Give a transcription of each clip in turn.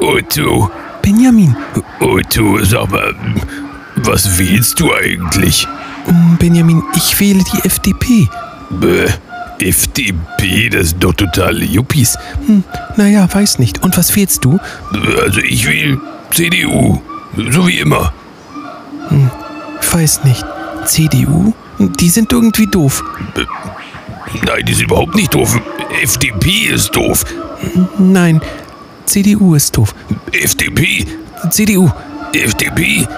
Otto. Benjamin. Otto, sag mal, was wählst du eigentlich? Hm, Benjamin, ich wähle die FDP. Bäh, FDP, das ist doch total Yuppies. Hm, naja, weiß nicht. Und was wählst du? Also ich will CDU, so wie immer. Hm, weiß nicht. CDU? Die sind irgendwie doof. Nein, die sind überhaupt nicht doof. FDP ist doof. Nein, CDU ist doof. FDP, CDU, FDP,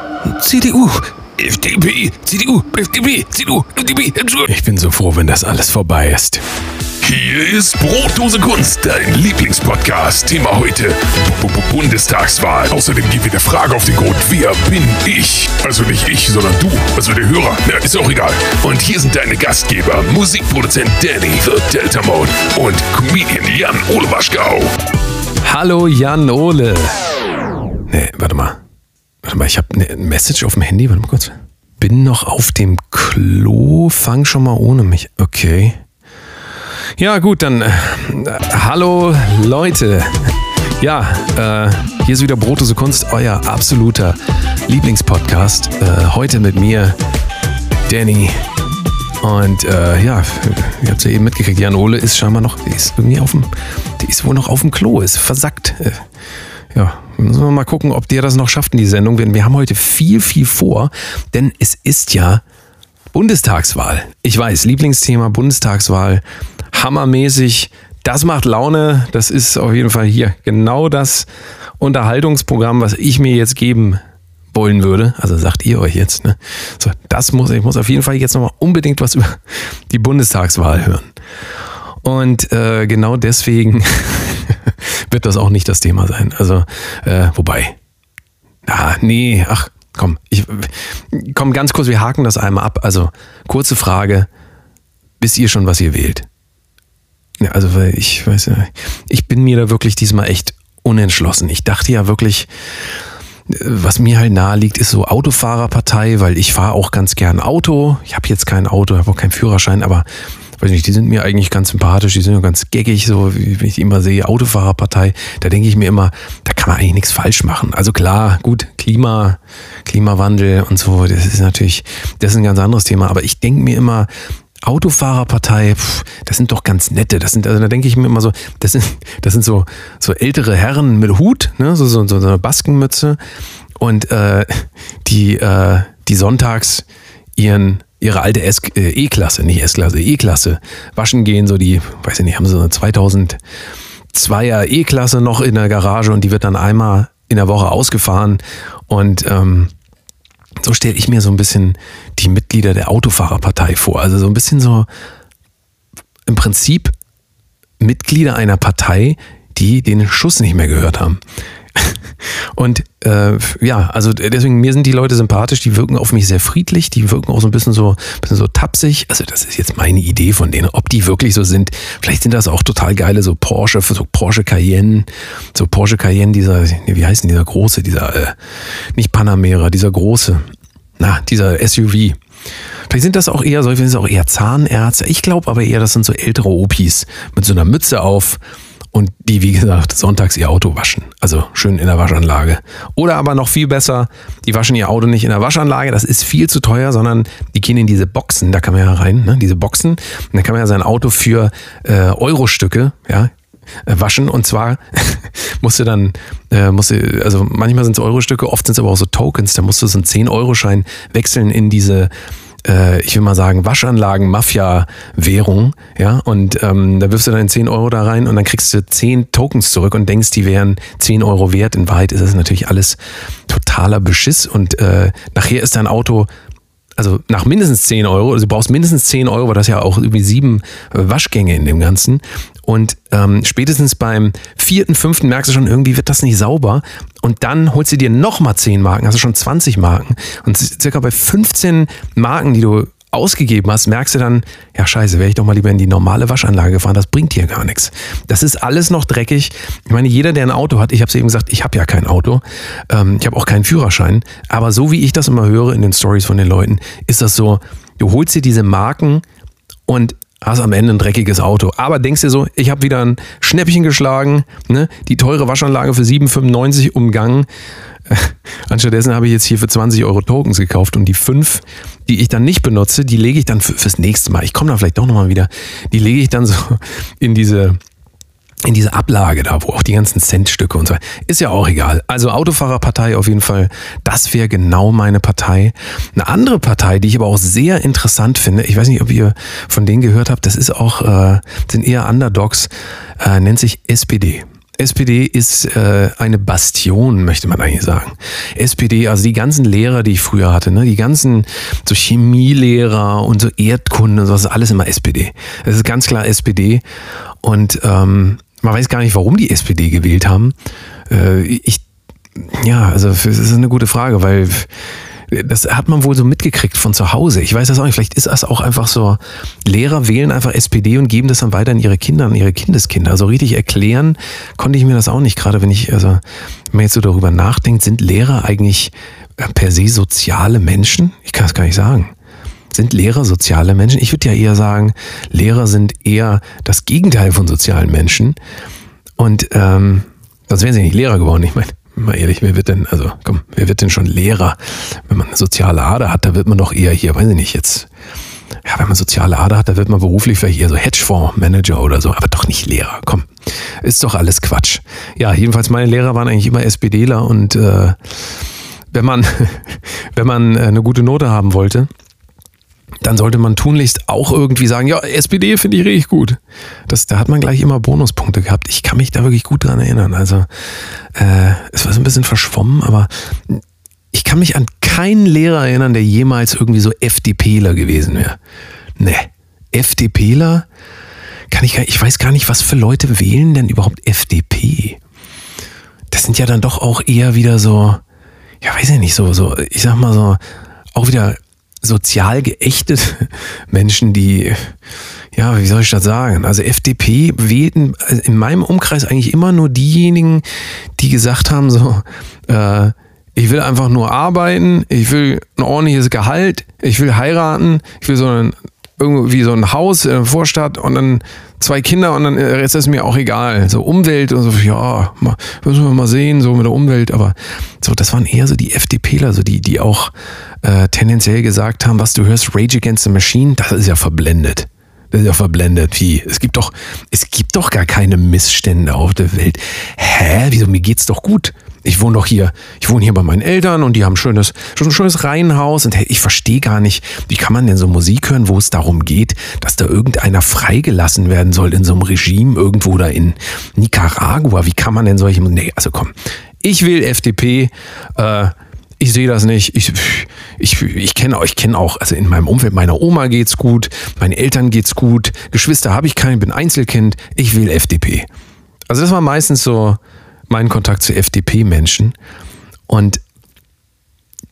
CDU. FDP, CDU, FDP, CDU, FDP. Ich bin so froh, wenn das alles vorbei ist. Hier ist Brotdose Kunst, dein Lieblingspodcast. Thema heute B -B Bundestagswahl. Außerdem gehen wir der Frage auf den Grund, wer bin ich? Also nicht ich, sondern du, also der Hörer. Ja, ist auch egal. Und hier sind deine Gastgeber, Musikproduzent Danny, The Delta Mode und Comedian Jan Ole Waschgau. Hallo Jan Ole. Nee, warte mal. Warte mal, ich habe eine Message auf dem Handy. Warte mal kurz. Bin noch auf dem Klo. Fang schon mal ohne mich. Okay. Ja, gut, dann äh, hallo Leute. Ja, äh, hier ist wieder Brotose Kunst, euer absoluter Lieblingspodcast. Äh, heute mit mir, Danny. Und äh, ja, ihr habt es ja eben mitgekriegt, Jan Ole ist scheinbar noch, die ist irgendwie auf dem, die ist wohl noch auf dem Klo, ist versackt. Äh, ja, müssen wir mal gucken, ob der das noch schafft in die Sendung. Denn wir haben heute viel, viel vor, denn es ist ja Bundestagswahl. Ich weiß, Lieblingsthema Bundestagswahl hammermäßig. Das macht Laune. Das ist auf jeden Fall hier genau das Unterhaltungsprogramm, was ich mir jetzt geben wollen würde. Also sagt ihr euch jetzt. Ne? So, das muss ich muss auf jeden Fall jetzt nochmal unbedingt was über die Bundestagswahl hören. Und äh, genau deswegen wird das auch nicht das Thema sein. Also, äh, wobei. Ah, nee, ach, komm, ich komm ganz kurz, wir haken das einmal ab. Also, kurze Frage. Wisst ihr schon, was ihr wählt? Ja, also, weil ich weiß ja, ich bin mir da wirklich diesmal echt unentschlossen. Ich dachte ja wirklich, was mir halt nahe liegt, ist so Autofahrerpartei, weil ich fahre auch ganz gern Auto. Ich habe jetzt kein Auto, habe auch keinen Führerschein, aber weiß nicht, die sind mir eigentlich ganz sympathisch, die sind ja ganz geckig, so wie ich immer sehe, Autofahrerpartei. Da denke ich mir immer, da kann man eigentlich nichts falsch machen. Also klar, gut, Klima, Klimawandel und so, das ist natürlich, das ist ein ganz anderes Thema. Aber ich denke mir immer, Autofahrerpartei, pff, das sind doch ganz nette. Das sind, also da denke ich mir immer so, das sind, das sind so, so ältere Herren mit Hut, ne, so, so, so eine Baskenmütze. Und äh, die, äh, die sonntags ihren ihre alte äh, E-Klasse, nicht S-Klasse, E-Klasse waschen gehen, so die, weiß ich nicht, haben sie so eine 2002er E-Klasse noch in der Garage und die wird dann einmal in der Woche ausgefahren. Und ähm, so stelle ich mir so ein bisschen die Mitglieder der Autofahrerpartei vor. Also so ein bisschen so im Prinzip Mitglieder einer Partei, die den Schuss nicht mehr gehört haben. Und äh, ja, also deswegen, mir sind die Leute sympathisch, die wirken auf mich sehr friedlich, die wirken auch so ein bisschen so, bisschen so tapsig. Also, das ist jetzt meine Idee von denen. Ob die wirklich so sind, vielleicht sind das auch total geile, so Porsche, so Porsche Cayenne, so Porsche Cayenne, dieser, wie heißt denn dieser große, dieser, äh, nicht Panamera, dieser große, na, dieser SUV. Vielleicht sind das auch eher, solche sind auch eher Zahnärzte. Ich glaube aber eher, das sind so ältere Opis mit so einer Mütze auf und die, wie gesagt, sonntags ihr Auto waschen. Also schön in der Waschanlage. Oder aber noch viel besser, die waschen ihr Auto nicht in der Waschanlage, das ist viel zu teuer, sondern die gehen in diese Boxen, da kann man ja rein, ne? diese Boxen. Und dann kann man ja sein Auto für äh, Euro-Stücke, ja, äh, waschen und zwar musst du dann, äh, musst du, also manchmal sind es Euro-Stücke, oft sind es aber auch so Tokens, da musst du so einen 10-Euro-Schein wechseln in diese äh, ich will mal sagen, Waschanlagen, Mafia-Währung, ja, und ähm, da wirfst du dann 10 Euro da rein und dann kriegst du 10 Tokens zurück und denkst, die wären 10 Euro wert. In Wahrheit ist das natürlich alles totaler Beschiss und äh, nachher ist dein Auto also nach mindestens 10 Euro, also du brauchst mindestens 10 Euro, weil das ja auch irgendwie sieben Waschgänge in dem Ganzen. Und ähm, spätestens beim vierten, fünften merkst du schon, irgendwie wird das nicht sauber. Und dann holst du dir nochmal 10 Marken, also schon 20 Marken. Und circa bei 15 Marken, die du ausgegeben hast, merkst du dann, ja scheiße, wäre ich doch mal lieber in die normale Waschanlage gefahren, das bringt hier gar nichts. Das ist alles noch dreckig. Ich meine, jeder, der ein Auto hat, ich habe es eben gesagt, ich habe ja kein Auto, ähm, ich habe auch keinen Führerschein, aber so wie ich das immer höre in den Stories von den Leuten, ist das so, du holst dir diese Marken und hast am Ende ein dreckiges Auto. Aber denkst dir so, ich habe wieder ein Schnäppchen geschlagen, ne? die teure Waschanlage für 7,95 umgangen. Anstattdessen habe ich jetzt hier für 20 Euro Tokens gekauft und die fünf, die ich dann nicht benutze, die lege ich dann fürs nächste Mal. Ich komme da vielleicht doch nochmal wieder. Die lege ich dann so in diese in diese Ablage da, wo auch die ganzen Centstücke und so. Ist ja auch egal. Also Autofahrerpartei auf jeden Fall, das wäre genau meine Partei. Eine andere Partei, die ich aber auch sehr interessant finde, ich weiß nicht, ob ihr von denen gehört habt, das ist auch, äh, sind eher Underdogs, äh, nennt sich SPD. SPD ist äh, eine Bastion, möchte man eigentlich sagen. SPD, also die ganzen Lehrer, die ich früher hatte, ne, die ganzen so Chemielehrer und so Erdkunde, so, das ist alles immer SPD. Das ist ganz klar SPD. Und ähm, man weiß gar nicht, warum die SPD gewählt haben. Äh, ich, ja, also das ist eine gute Frage, weil das hat man wohl so mitgekriegt von zu Hause. Ich weiß das auch nicht. Vielleicht ist das auch einfach so. Lehrer wählen einfach SPD und geben das dann weiter an ihre Kinder, an ihre Kindeskinder. Also richtig erklären konnte ich mir das auch nicht. Gerade wenn ich, also, wenn man jetzt so darüber nachdenkt, sind Lehrer eigentlich per se soziale Menschen? Ich kann es gar nicht sagen. Sind Lehrer soziale Menschen? Ich würde ja eher sagen, Lehrer sind eher das Gegenteil von sozialen Menschen. Und ähm, sonst wären sie nicht Lehrer geworden. Ich meine, mal ehrlich, wer wird denn, also komm, wer wird denn schon Lehrer? Wenn man eine soziale Ader hat, da wird man doch eher hier, weiß ich nicht, jetzt, ja, wenn man soziale Ader hat, da wird man beruflich vielleicht eher so Hedgefondsmanager oder so, aber doch nicht Lehrer, komm. Ist doch alles Quatsch. Ja, jedenfalls meine Lehrer waren eigentlich immer SPDler und äh, wenn man, wenn man eine gute Note haben wollte, dann sollte man tunlichst auch irgendwie sagen, ja, SPD finde ich richtig gut. Das, da hat man gleich immer Bonuspunkte gehabt. Ich kann mich da wirklich gut dran erinnern. Also äh, es war so ein bisschen verschwommen, aber ich kann mich an keinen Lehrer erinnern, der jemals irgendwie so FDPler gewesen wäre. Ne, FDPler kann ich ich weiß gar nicht, was für Leute wählen denn überhaupt FDP. Das sind ja dann doch auch eher wieder so, ja, weiß ich nicht, so, so, ich sag mal so, auch wieder sozial geächtet Menschen, die, ja, wie soll ich das sagen? Also FDP wählten in meinem Umkreis eigentlich immer nur diejenigen, die gesagt haben, so, äh, ich will einfach nur arbeiten, ich will ein ordentliches Gehalt, ich will heiraten, ich will so ein, irgendwie so ein Haus in der Vorstadt und dann zwei Kinder und dann ist es mir auch egal. So Umwelt und so, ja, mal, müssen wir mal sehen, so mit der Umwelt, aber so, das waren eher so die FDPler, so die, die auch äh, tendenziell gesagt haben, was du hörst, Rage Against the Machine, das ist ja verblendet. Das ist ja verblendet. Wie? Es gibt doch, es gibt doch gar keine Missstände auf der Welt. Hä? Wieso? Mir geht's doch gut. Ich wohne doch hier, ich wohne hier bei meinen Eltern und die haben ein schönes, ein schönes Reihenhaus und hey, ich verstehe gar nicht, wie kann man denn so Musik hören, wo es darum geht, dass da irgendeiner freigelassen werden soll in so einem Regime irgendwo da in Nicaragua. Wie kann man denn solche, nee, also komm, ich will FDP, äh, ich sehe das nicht. Ich, ich, ich kenne ich kenn auch, also in meinem Umfeld, meiner Oma geht's gut, meinen Eltern geht's gut, Geschwister habe ich keine, bin Einzelkind, ich will FDP. Also das war meistens so mein Kontakt zu FDP-Menschen. Und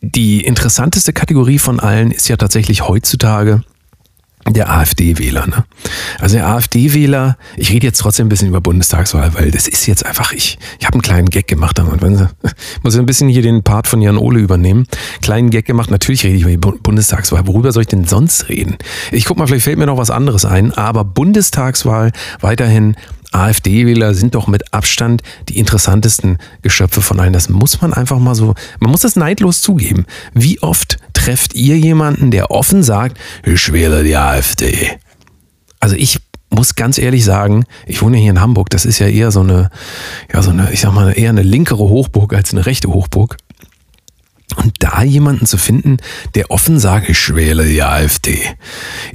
die interessanteste Kategorie von allen ist ja tatsächlich heutzutage der AfD-Wähler. Ne? Also der AfD-Wähler, ich rede jetzt trotzdem ein bisschen über Bundestagswahl, weil das ist jetzt einfach, ich, ich habe einen kleinen Gag gemacht. Und wenn Sie, muss ich ein bisschen hier den Part von Jan Ole übernehmen. Kleinen Gag gemacht, natürlich rede ich über die Bundestagswahl. Worüber soll ich denn sonst reden? Ich guck mal, vielleicht fällt mir noch was anderes ein, aber Bundestagswahl weiterhin AfD-Wähler sind doch mit Abstand die interessantesten Geschöpfe von allen. Das muss man einfach mal so, man muss das neidlos zugeben. Wie oft trefft ihr jemanden, der offen sagt, ich wähle die AfD? Also ich muss ganz ehrlich sagen, ich wohne hier in Hamburg, das ist ja eher so eine, ja, so eine, ich sag mal, eher eine linkere Hochburg als eine rechte Hochburg. Und da jemanden zu finden, der offen sagt, ich wähle die AfD,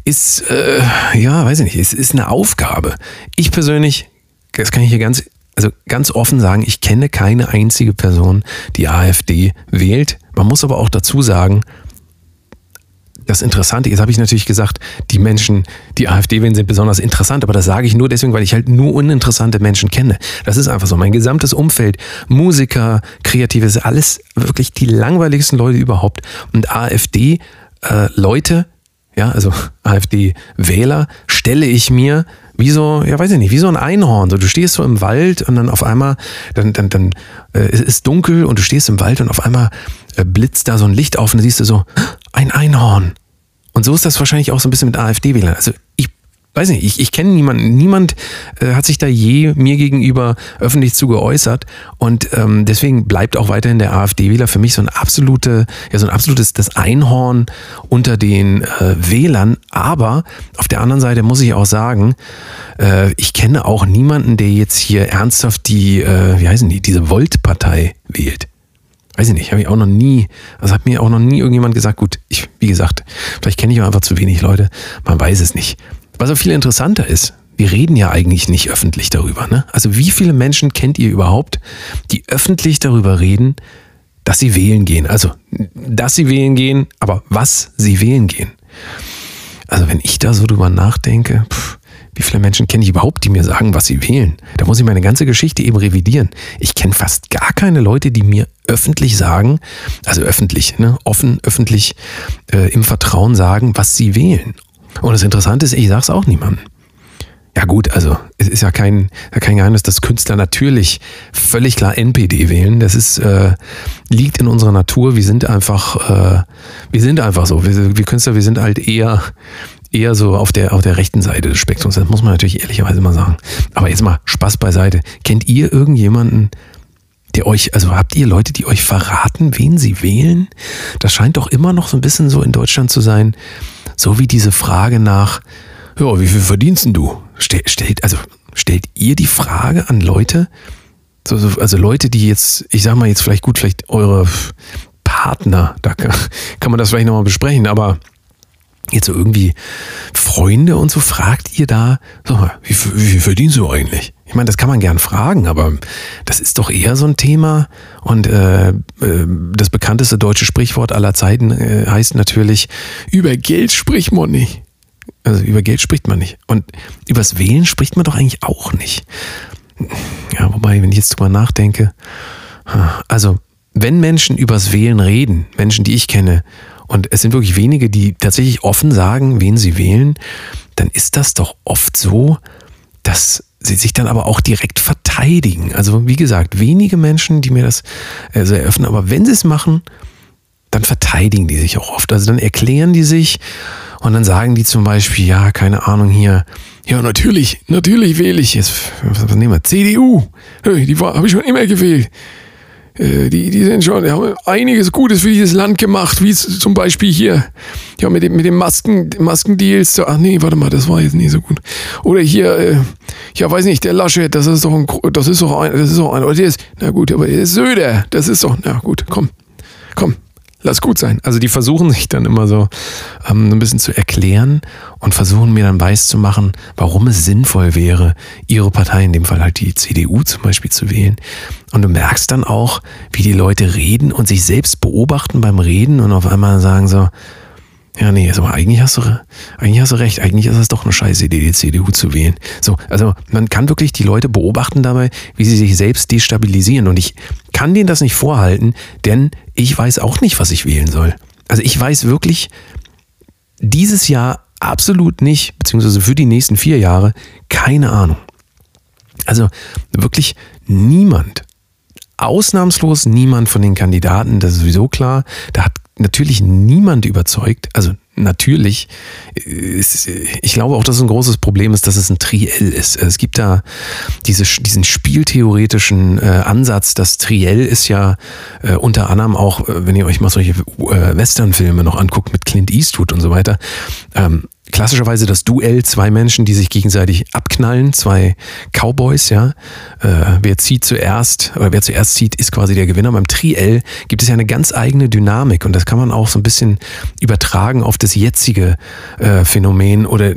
ist, äh, ja, weiß ich nicht, ist, ist eine Aufgabe. Ich persönlich, das kann ich hier ganz, also ganz offen sagen, ich kenne keine einzige Person, die AfD wählt. Man muss aber auch dazu sagen, das Interessante, jetzt habe ich natürlich gesagt, die Menschen, die AfD wählen, sind besonders interessant, aber das sage ich nur deswegen, weil ich halt nur uninteressante Menschen kenne. Das ist einfach so. Mein gesamtes Umfeld, Musiker, Kreative, alles wirklich die langweiligsten Leute überhaupt. Und AfD-Leute, äh, ja, also AfD-Wähler, stelle ich mir wie so, ja weiß ich nicht, wie so ein Einhorn. So, du stehst so im Wald und dann auf einmal, dann, dann, dann äh, es ist dunkel und du stehst im Wald und auf einmal äh, blitzt da so ein Licht auf und dann siehst du so, ein Einhorn. Und so ist das wahrscheinlich auch so ein bisschen mit AfD-Wählern. Also ich weiß nicht, ich, ich kenne niemanden, niemand äh, hat sich da je mir gegenüber öffentlich zu geäußert und ähm, deswegen bleibt auch weiterhin der AfD-Wähler für mich so ein absolute, ja so ein absolutes das Einhorn unter den äh, Wählern. Aber auf der anderen Seite muss ich auch sagen, äh, ich kenne auch niemanden, der jetzt hier ernsthaft die, äh, wie heißen die, diese Volt-Partei wählt. Weiß ich nicht, habe ich auch noch nie, also hat mir auch noch nie irgendjemand gesagt, gut, ich, wie gesagt, vielleicht kenne ich auch einfach zu wenig Leute, man weiß es nicht. Was auch viel interessanter ist, wir reden ja eigentlich nicht öffentlich darüber. Ne? Also wie viele Menschen kennt ihr überhaupt, die öffentlich darüber reden, dass sie wählen gehen? Also, dass sie wählen gehen, aber was sie wählen gehen. Also wenn ich da so drüber nachdenke, pff, wie viele Menschen kenne ich überhaupt, die mir sagen, was sie wählen? Da muss ich meine ganze Geschichte eben revidieren. Ich kenne fast gar keine Leute, die mir öffentlich sagen, also öffentlich, ne, offen, öffentlich äh, im Vertrauen sagen, was sie wählen. Und das Interessante ist, ich sage es auch niemandem. Ja gut, also es ist ja kein, kein Geheimnis, dass Künstler natürlich völlig klar NPD wählen. Das ist äh, liegt in unserer Natur. Wir sind einfach, äh, wir sind einfach so. Wir, wir Künstler, wir sind halt eher eher so auf der auf der rechten Seite des Spektrums. Das muss man natürlich ehrlicherweise mal sagen. Aber jetzt mal Spaß beiseite. Kennt ihr irgendjemanden, der euch, also habt ihr Leute, die euch verraten, wen sie wählen? Das scheint doch immer noch so ein bisschen so in Deutschland zu sein so wie diese Frage nach, ja, wie viel verdienst du? Stel, stellt, also stellt ihr die Frage an Leute, so, so, also Leute, die jetzt, ich sag mal jetzt vielleicht gut, vielleicht eure Partner, da kann, kann man das vielleicht nochmal besprechen, aber jetzt so irgendwie Freunde und so, fragt ihr da, sag mal, wie, wie verdienst du eigentlich? Ich meine, das kann man gern fragen, aber das ist doch eher so ein Thema. Und äh, äh, das bekannteste deutsche Sprichwort aller Zeiten äh, heißt natürlich, über Geld spricht man nicht. Also über Geld spricht man nicht. Und übers Wählen spricht man doch eigentlich auch nicht. Ja, wobei, wenn ich jetzt drüber nachdenke, also wenn Menschen übers Wählen reden, Menschen, die ich kenne, und es sind wirklich wenige, die tatsächlich offen sagen, wen sie wählen, dann ist das doch oft so, dass sie sich dann aber auch direkt verteidigen. Also wie gesagt, wenige Menschen, die mir das äh, eröffnen, aber wenn sie es machen, dann verteidigen die sich auch oft. Also dann erklären die sich und dann sagen die zum Beispiel, ja, keine Ahnung hier, ja, natürlich, natürlich wähle ich jetzt, was nehmen wir, CDU, die habe ich schon immer gewählt. Äh, die, die sind schon, die haben einiges Gutes für dieses Land gemacht, wie zum Beispiel hier, ja, mit dem, mit dem Masken, Maskendeals. Ach nee, warte mal, das war jetzt nicht so gut. Oder hier, äh, ja, weiß nicht, der Laschet, das ist doch ein, das ist doch ein, das ist doch ein, oder der ist, na gut, aber der ist Söder, das ist doch, na gut, komm, komm, lass gut sein. Also die versuchen sich dann immer so ähm, ein bisschen zu erklären und versuchen mir dann weiß zu machen, warum es sinnvoll wäre, ihre Partei, in dem Fall halt die CDU zum Beispiel, zu wählen. Und du merkst dann auch, wie die Leute reden und sich selbst beobachten beim Reden und auf einmal sagen so, ja, nee, also eigentlich hast du, eigentlich hast du recht. Eigentlich ist es doch eine scheiße Idee, die CDU zu wählen. So, also man kann wirklich die Leute beobachten dabei, wie sie sich selbst destabilisieren. Und ich kann denen das nicht vorhalten, denn ich weiß auch nicht, was ich wählen soll. Also ich weiß wirklich dieses Jahr absolut nicht, beziehungsweise für die nächsten vier Jahre, keine Ahnung. Also wirklich niemand, ausnahmslos niemand von den Kandidaten, das ist sowieso klar, da hat natürlich niemand überzeugt, also natürlich, ist, ich glaube auch, dass es ein großes Problem ist, dass es ein Triell ist. Es gibt da diese, diesen spieltheoretischen äh, Ansatz, das Triell ist ja äh, unter anderem auch, äh, wenn ihr euch mal solche äh, Westernfilme noch anguckt mit Clint Eastwood und so weiter, ähm, klassischerweise das Duell, zwei Menschen, die sich gegenseitig abknallen, zwei Cowboys, ja. Äh, wer zieht zuerst, oder wer zuerst zieht, ist quasi der Gewinner. Beim Triell gibt es ja eine ganz eigene Dynamik und das kann man auch so ein bisschen übertragen auf das jetzige äh, Phänomen oder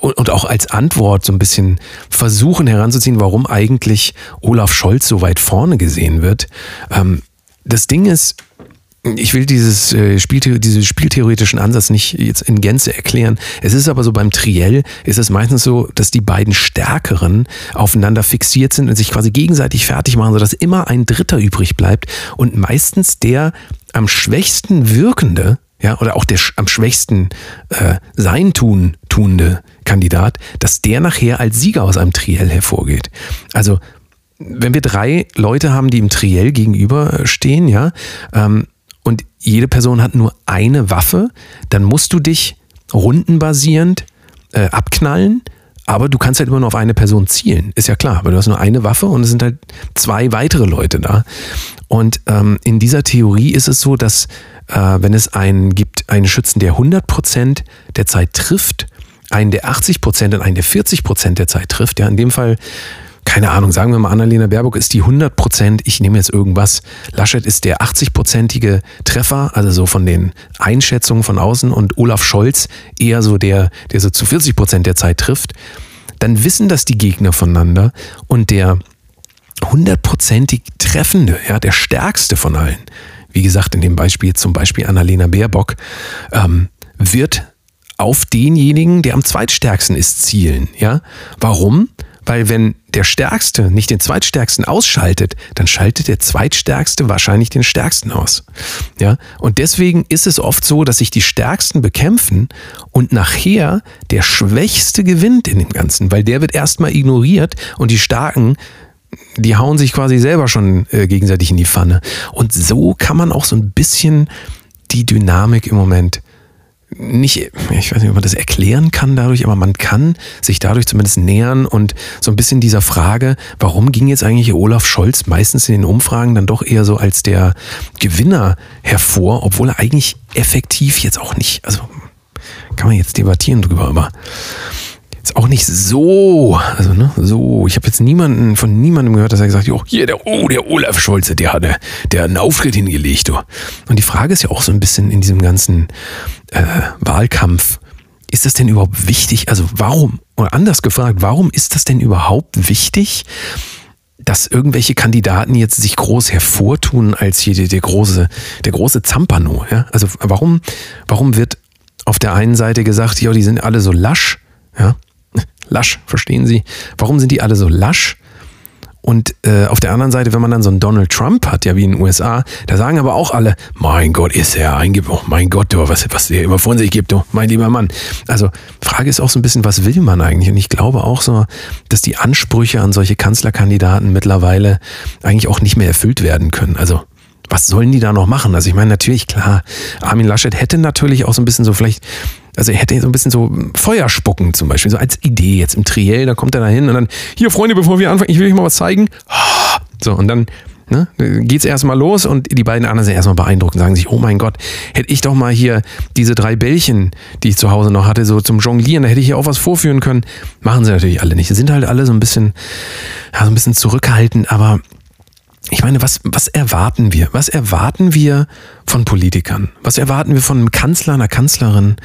und auch als Antwort so ein bisschen versuchen heranzuziehen, warum eigentlich Olaf Scholz so weit vorne gesehen wird. Ähm, das Ding ist, ich will dieses äh, diesen spieltheoretischen Ansatz nicht jetzt in Gänze erklären. Es ist aber so beim Triell ist es meistens so, dass die beiden Stärkeren aufeinander fixiert sind und sich quasi gegenseitig fertig machen, sodass immer ein Dritter übrig bleibt und meistens der am schwächsten wirkende, ja, oder auch der am schwächsten äh, sein tun tuende Kandidat, dass der nachher als Sieger aus einem Triell hervorgeht. Also wenn wir drei Leute haben, die im Triell gegenüberstehen, ja, ähm, jede Person hat nur eine Waffe, dann musst du dich rundenbasierend äh, abknallen, aber du kannst halt immer nur auf eine Person zielen, ist ja klar, weil du hast nur eine Waffe und es sind halt zwei weitere Leute da. Und ähm, in dieser Theorie ist es so, dass äh, wenn es einen gibt, einen Schützen, der 100% der Zeit trifft, einen, der 80% und einen, der 40% der Zeit trifft, ja, in dem Fall keine Ahnung, sagen wir mal, Annalena Baerbock ist die 100 Prozent, ich nehme jetzt irgendwas. Laschet ist der 80-prozentige Treffer, also so von den Einschätzungen von außen und Olaf Scholz eher so der, der so zu 40 Prozent der Zeit trifft. Dann wissen das die Gegner voneinander und der hundertprozentig Treffende, ja, der stärkste von allen, wie gesagt, in dem Beispiel zum Beispiel Annalena Baerbock, ähm, wird auf denjenigen, der am zweitstärksten ist, zielen. Ja? Warum? Weil wenn der Stärkste nicht den Zweitstärksten ausschaltet, dann schaltet der Zweitstärkste wahrscheinlich den Stärksten aus. Ja? Und deswegen ist es oft so, dass sich die Stärksten bekämpfen und nachher der Schwächste gewinnt in dem Ganzen, weil der wird erstmal ignoriert und die Starken die hauen sich quasi selber schon äh, gegenseitig in die Pfanne. Und so kann man auch so ein bisschen die Dynamik im Moment nicht, ich weiß nicht, ob man das erklären kann dadurch, aber man kann sich dadurch zumindest nähern und so ein bisschen dieser Frage, warum ging jetzt eigentlich Olaf Scholz meistens in den Umfragen dann doch eher so als der Gewinner hervor, obwohl er eigentlich effektiv jetzt auch nicht, also kann man jetzt debattieren drüber, aber jetzt auch nicht so, also ne, so. Ich habe jetzt niemanden von niemandem gehört, dass er gesagt hat, oh, hier der, oh, der Olaf Scholze, der hat, der einen Auftritt hingelegt. Oh. Und die Frage ist ja auch so ein bisschen in diesem ganzen äh, Wahlkampf, ist das denn überhaupt wichtig? Also warum, oder anders gefragt, warum ist das denn überhaupt wichtig, dass irgendwelche Kandidaten jetzt sich groß hervortun als hier der, der große, der große Zampano? Ja? Also warum, warum wird auf der einen Seite gesagt, ja, die sind alle so lasch, ja, lasch, verstehen Sie? Warum sind die alle so lasch? Und äh, auf der anderen Seite, wenn man dann so einen Donald Trump hat, ja wie in den USA, da sagen aber auch alle, mein Gott, ist er ein, oh mein Gott, du, was, was der immer von sich gibt, du, mein lieber Mann. Also Frage ist auch so ein bisschen, was will man eigentlich? Und ich glaube auch so, dass die Ansprüche an solche Kanzlerkandidaten mittlerweile eigentlich auch nicht mehr erfüllt werden können. Also was sollen die da noch machen? Also ich meine, natürlich, klar, Armin Laschet hätte natürlich auch so ein bisschen so vielleicht, also er hätte so ein bisschen so Feuer spucken zum Beispiel, so als Idee jetzt im Triell, da kommt er da hin und dann, hier Freunde, bevor wir anfangen, ich will euch mal was zeigen. So, und dann ne, geht's erstmal los und die beiden anderen sind erstmal beeindruckt und sagen sich, oh mein Gott, hätte ich doch mal hier diese drei Bällchen, die ich zu Hause noch hatte, so zum Jonglieren, da hätte ich hier auch was vorführen können. Machen sie natürlich alle nicht. Sie sind halt alle so ein bisschen, ja, so ein bisschen zurückhaltend, aber ich meine, was, was erwarten wir? Was erwarten wir von Politikern? Was erwarten wir von einem Kanzler, einer Kanzlerin?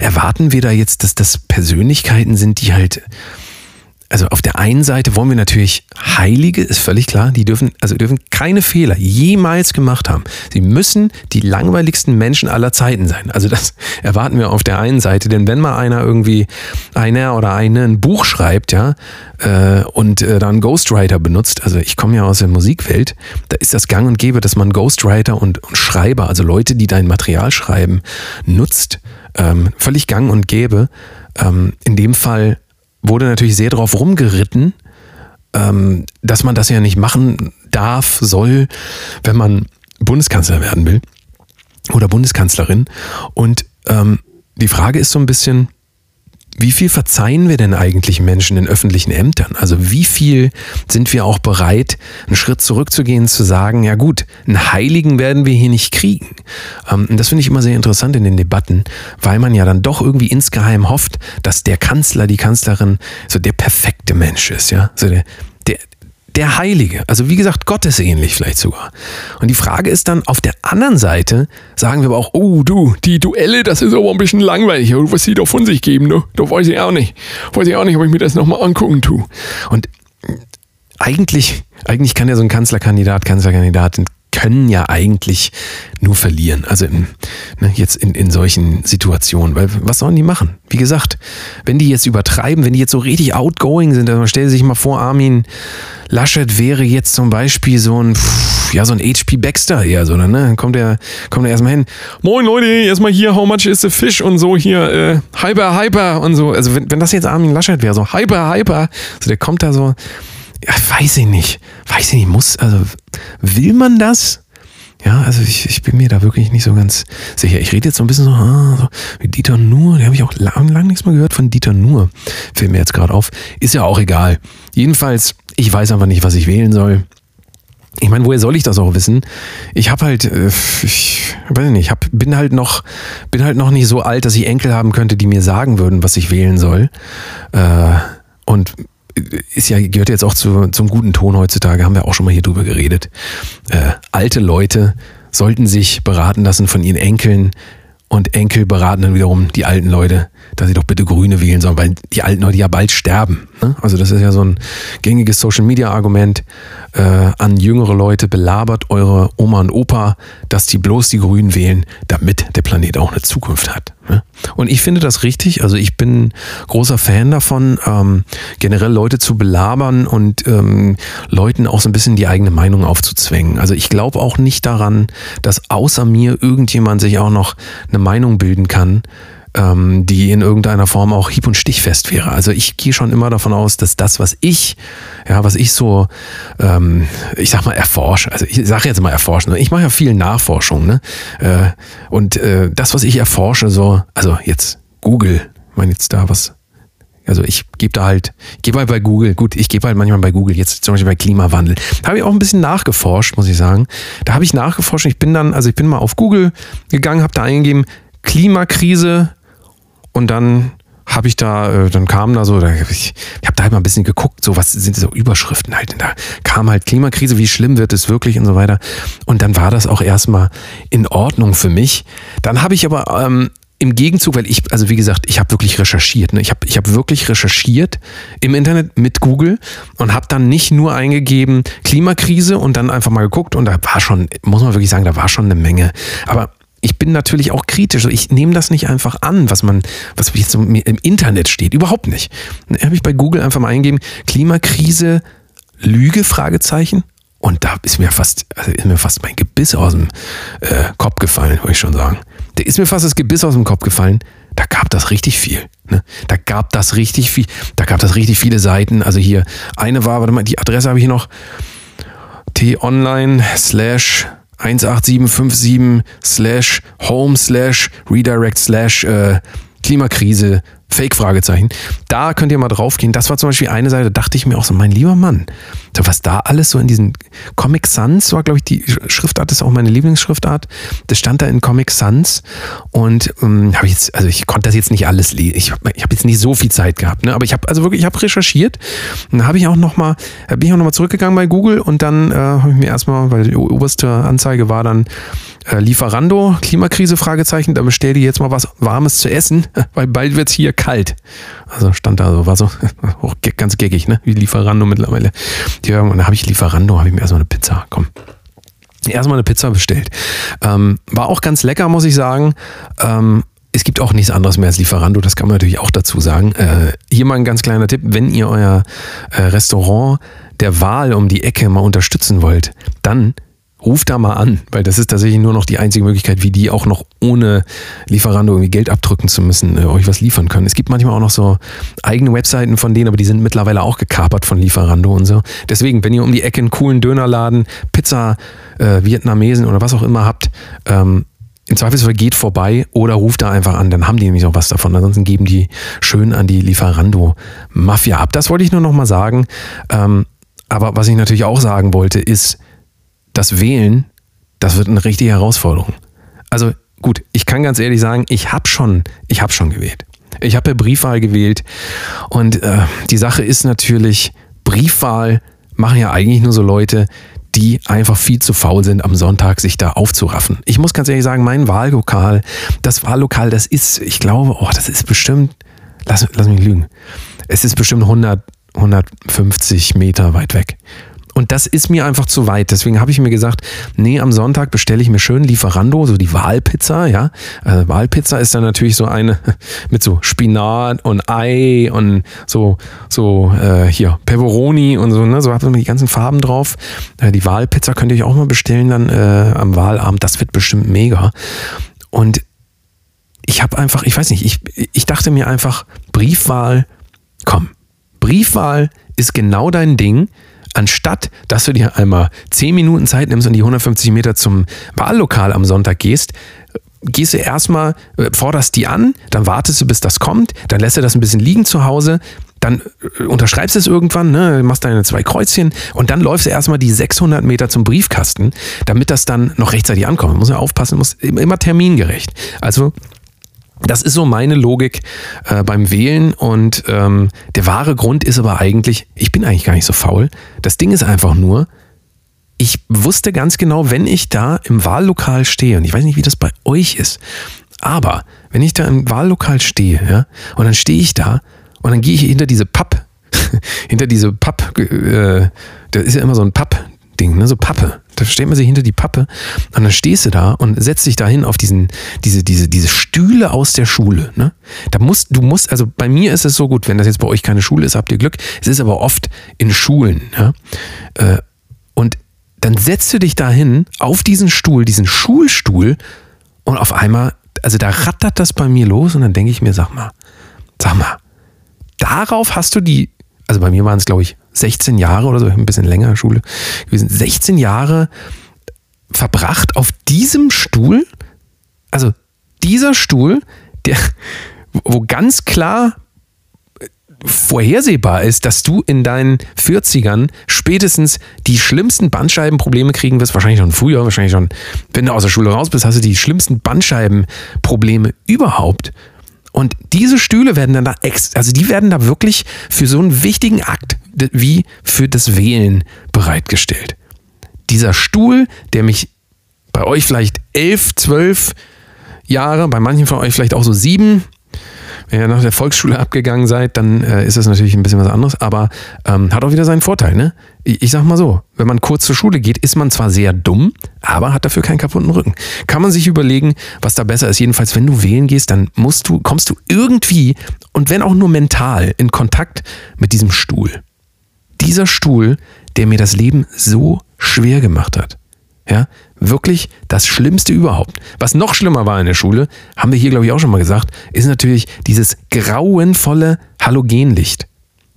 Erwarten wir da jetzt, dass das Persönlichkeiten sind, die halt also auf der einen Seite wollen wir natürlich Heilige, ist völlig klar, die dürfen, also dürfen keine Fehler jemals gemacht haben. Sie müssen die langweiligsten Menschen aller Zeiten sein. Also das erwarten wir auf der einen Seite, denn wenn mal einer irgendwie, einer oder eine ein Buch schreibt, ja, äh, und äh, dann Ghostwriter benutzt, also ich komme ja aus der Musikwelt, da ist das gang und gäbe, dass man Ghostwriter und, und Schreiber, also Leute, die dein Material schreiben, nutzt, ähm, völlig gang und gäbe. Ähm, in dem Fall wurde natürlich sehr darauf rumgeritten, ähm, dass man das ja nicht machen darf, soll, wenn man Bundeskanzler werden will oder Bundeskanzlerin. Und ähm, die Frage ist so ein bisschen, wie viel verzeihen wir denn eigentlich Menschen in öffentlichen Ämtern? Also wie viel sind wir auch bereit, einen Schritt zurückzugehen, zu sagen, ja gut, einen Heiligen werden wir hier nicht kriegen. Ähm, und das finde ich immer sehr interessant in den Debatten, weil man ja dann doch irgendwie insgeheim hofft, dass der Kanzler, die Kanzlerin so der perfekte Mensch ist, ja. So der, der Heilige. Also wie gesagt, gottesähnlich vielleicht sogar. Und die Frage ist dann, auf der anderen Seite sagen wir aber auch, oh du, die Duelle, das ist aber ein bisschen langweilig. Was sie da von sich geben, ne? da weiß ich auch nicht. Weiß ich auch nicht, ob ich mir das nochmal angucken tue. Und eigentlich, eigentlich kann ja so ein Kanzlerkandidat, Kanzlerkandidatin können ja eigentlich nur verlieren. Also in, ne, jetzt in, in solchen Situationen. Weil was sollen die machen? Wie gesagt, wenn die jetzt übertreiben, wenn die jetzt so richtig outgoing sind, dann stellen Sie sich mal vor, Armin Laschet wäre jetzt zum Beispiel so ein, ja, so ein HP Baxter eher so, ne? Dann kommt er, kommt er erstmal hin. Moin Leute, erstmal hier, how much is the fish und so hier, äh, hyper, hyper und so. Also wenn, wenn das jetzt Armin Laschet wäre, so hyper, hyper, also der kommt da so, ja, weiß ich nicht. Weiß ich nicht, muss, also will man das? Ja, also ich, ich bin mir da wirklich nicht so ganz sicher. Ich rede jetzt so ein bisschen so, ah, so wie Dieter Nuhr, den habe ich auch lange lang nichts mehr gehört von Dieter Nuhr. Fällt mir jetzt gerade auf. Ist ja auch egal. Jedenfalls, ich weiß einfach nicht, was ich wählen soll. Ich meine, woher soll ich das auch wissen? Ich habe halt, äh, ich weiß nicht, ich hab, bin halt noch, bin halt noch nicht so alt, dass ich Enkel haben könnte, die mir sagen würden, was ich wählen soll. Äh, und ist ja, gehört jetzt auch zu, zum guten Ton heutzutage, haben wir auch schon mal hier drüber geredet. Äh, alte Leute sollten sich beraten lassen von ihren Enkeln und Enkel beraten dann wiederum die alten Leute, dass sie doch bitte Grüne wählen sollen, weil die alten Leute ja bald sterben. Ne? Also das ist ja so ein gängiges Social-Media-Argument äh, an jüngere Leute, belabert eure Oma und Opa, dass die bloß die Grünen wählen, damit der Planet auch eine Zukunft hat. Ne? Und ich finde das richtig. Also ich bin großer Fan davon, ähm, generell Leute zu belabern und ähm, Leuten auch so ein bisschen die eigene Meinung aufzuzwängen. Also ich glaube auch nicht daran, dass außer mir irgendjemand sich auch noch eine Meinung bilden kann, ähm, die in irgendeiner Form auch hieb- und stichfest wäre. Also ich gehe schon immer davon aus, dass das, was ich, ja, was ich so, ähm, ich sag mal, erforsche, also ich sage jetzt mal erforschen, ich mache ja viel Nachforschung, ne? Äh, und äh, das, was ich erforsche, so, also jetzt Google, ich meine jetzt da was also ich gebe da halt, ich gebe halt bei Google, gut, ich gebe halt manchmal bei Google, jetzt zum Beispiel bei Klimawandel. Da habe ich auch ein bisschen nachgeforscht, muss ich sagen. Da habe ich nachgeforscht. Ich bin dann, also ich bin mal auf Google gegangen, habe da eingegeben, Klimakrise und dann habe ich da, äh, dann kam da so, ich, ich habe da halt mal ein bisschen geguckt, so was sind so Überschriften halt. Und da kam halt Klimakrise, wie schlimm wird es wirklich und so weiter. Und dann war das auch erstmal in Ordnung für mich. Dann habe ich aber ähm, im Gegenzug, weil ich, also wie gesagt, ich habe wirklich recherchiert. Ne? Ich habe ich hab wirklich recherchiert im Internet mit Google und habe dann nicht nur eingegeben Klimakrise und dann einfach mal geguckt und da war schon, muss man wirklich sagen, da war schon eine Menge. Aber ich bin natürlich auch kritisch. Ich nehme das nicht einfach an, was man, was jetzt im Internet steht. Überhaupt nicht. Dann habe ich bei Google einfach mal eingegeben, Klimakrise, Lüge, Fragezeichen. Und da ist mir fast, also ist mir fast mein Gebiss aus dem äh, Kopf gefallen, würde ich schon sagen. Da ist mir fast das Gebiss aus dem Kopf gefallen. Da gab das richtig viel. Ne? Da gab das richtig viel. Da gab das richtig viele Seiten. Also hier, eine war, warte mal, die Adresse habe ich noch. t-online slash 18757 slash home slash redirect slash äh, Klimakrise Fake-Fragezeichen. Da könnt ihr mal draufgehen. Das war zum Beispiel eine Seite, da dachte ich mir auch so, mein lieber Mann, was da alles so in diesen Comic Sans war, glaube ich, die Schriftart ist auch meine Lieblingsschriftart. Das stand da in Comic Sans und ähm, habe jetzt, also ich konnte das jetzt nicht alles lesen. Ich, habe jetzt nicht so viel Zeit gehabt, ne? aber ich habe also wirklich, ich habe recherchiert. Und dann habe ich auch noch mal, bin ich auch noch mal zurückgegangen bei Google und dann äh, habe ich mir erstmal, weil die oberste Anzeige war dann äh, Lieferando, Klimakrise, Fragezeichen, da bestell dir jetzt mal was Warmes zu essen, weil bald wird's hier kalt. Also stand da so, war so auch ganz geckig, ne? Wie Lieferando mittlerweile. Ja, und da habe ich Lieferando, habe ich mir erstmal eine Pizza, komm. Erstmal eine Pizza bestellt. Ähm, war auch ganz lecker, muss ich sagen. Ähm, es gibt auch nichts anderes mehr als Lieferando, das kann man natürlich auch dazu sagen. Äh, hier mal ein ganz kleiner Tipp, wenn ihr euer äh, Restaurant der Wahl um die Ecke mal unterstützen wollt, dann ruft da mal an, weil das ist tatsächlich nur noch die einzige Möglichkeit, wie die auch noch ohne Lieferando irgendwie Geld abdrücken zu müssen, äh, euch was liefern können. Es gibt manchmal auch noch so eigene Webseiten von denen, aber die sind mittlerweile auch gekapert von Lieferando und so. Deswegen, wenn ihr um die Ecke einen coolen Dönerladen, Pizza, äh, Vietnamesen oder was auch immer habt, ähm, im Zweifelsfall geht vorbei oder ruft da einfach an, dann haben die nämlich auch was davon. Ansonsten geben die schön an die Lieferando-Mafia ab. Das wollte ich nur noch mal sagen. Ähm, aber was ich natürlich auch sagen wollte, ist, das Wählen, das wird eine richtige Herausforderung. Also gut, ich kann ganz ehrlich sagen, ich habe schon, ich habe schon gewählt. Ich habe per Briefwahl gewählt und äh, die Sache ist natürlich, Briefwahl machen ja eigentlich nur so Leute, die einfach viel zu faul sind, am Sonntag sich da aufzuraffen. Ich muss ganz ehrlich sagen, mein Wahllokal, das Wahllokal, das ist, ich glaube, oh, das ist bestimmt, lass, lass mich lügen, es ist bestimmt 100, 150 Meter weit weg. Und das ist mir einfach zu weit. Deswegen habe ich mir gesagt, nee, am Sonntag bestelle ich mir schön Lieferando, so die Wahlpizza, ja. Also Wahlpizza ist dann natürlich so eine mit so Spinat und Ei und so, so äh, hier, Peperoni und so, ne? So hat man die ganzen Farben drauf. Äh, die Wahlpizza könnt ihr euch auch mal bestellen dann äh, am Wahlabend. Das wird bestimmt mega. Und ich habe einfach, ich weiß nicht, ich, ich dachte mir einfach, Briefwahl, komm, Briefwahl ist genau dein Ding anstatt dass du dir einmal 10 Minuten Zeit nimmst und die 150 Meter zum Wahllokal am Sonntag gehst, gehst du erstmal, äh, forderst die an, dann wartest du, bis das kommt, dann lässt du das ein bisschen liegen zu Hause, dann äh, unterschreibst du es irgendwann, ne, machst deine zwei Kreuzchen und dann läufst du erstmal die 600 Meter zum Briefkasten, damit das dann noch rechtzeitig ankommt. Muss ja aufpassen, muss immer termingerecht. Also das ist so meine Logik äh, beim Wählen und ähm, der wahre Grund ist aber eigentlich, ich bin eigentlich gar nicht so faul. Das Ding ist einfach nur, ich wusste ganz genau, wenn ich da im Wahllokal stehe, und ich weiß nicht, wie das bei euch ist, aber wenn ich da im Wahllokal stehe, ja, und dann stehe ich da und dann gehe ich hinter diese Papp, hinter diese Papp, äh, da ist ja immer so ein Papp-Ding, ne, so Pappe. Da stellt man sich hinter die Pappe und dann stehst du da und setzt dich dahin auf diesen, diese, diese, diese Stühle aus der Schule. Ne? Da musst, du musst, also bei mir ist es so gut, wenn das jetzt bei euch keine Schule ist, habt ihr Glück. Es ist aber oft in Schulen. Ja? Äh, und dann setzt du dich dahin auf diesen Stuhl, diesen Schulstuhl und auf einmal, also da rattert das bei mir los und dann denke ich mir, sag mal, sag mal, darauf hast du die, also bei mir waren es glaube ich 16 Jahre oder so, ein bisschen länger Schule gewesen, 16 Jahre verbracht auf diesem Stuhl. Also dieser Stuhl, der, wo ganz klar vorhersehbar ist, dass du in deinen 40ern spätestens die schlimmsten Bandscheibenprobleme kriegen wirst, wahrscheinlich schon früher, wahrscheinlich schon, wenn du aus der Schule raus bist, hast du die schlimmsten Bandscheibenprobleme überhaupt. Und diese Stühle werden dann da, also die werden da wirklich für so einen wichtigen Akt wie für das Wählen bereitgestellt. Dieser Stuhl, der mich bei euch vielleicht elf, zwölf Jahre, bei manchen von euch vielleicht auch so sieben, wenn ihr nach der Volksschule abgegangen seid, dann äh, ist das natürlich ein bisschen was anderes, aber ähm, hat auch wieder seinen Vorteil. Ne? Ich, ich sag mal so, wenn man kurz zur Schule geht, ist man zwar sehr dumm, aber hat dafür keinen kaputten Rücken. Kann man sich überlegen, was da besser ist. Jedenfalls, wenn du wählen gehst, dann musst du, kommst du irgendwie und wenn auch nur mental in Kontakt mit diesem Stuhl. Dieser Stuhl, der mir das Leben so schwer gemacht hat. Ja, wirklich das Schlimmste überhaupt. Was noch schlimmer war in der Schule, haben wir hier, glaube ich, auch schon mal gesagt, ist natürlich dieses grauenvolle Halogenlicht.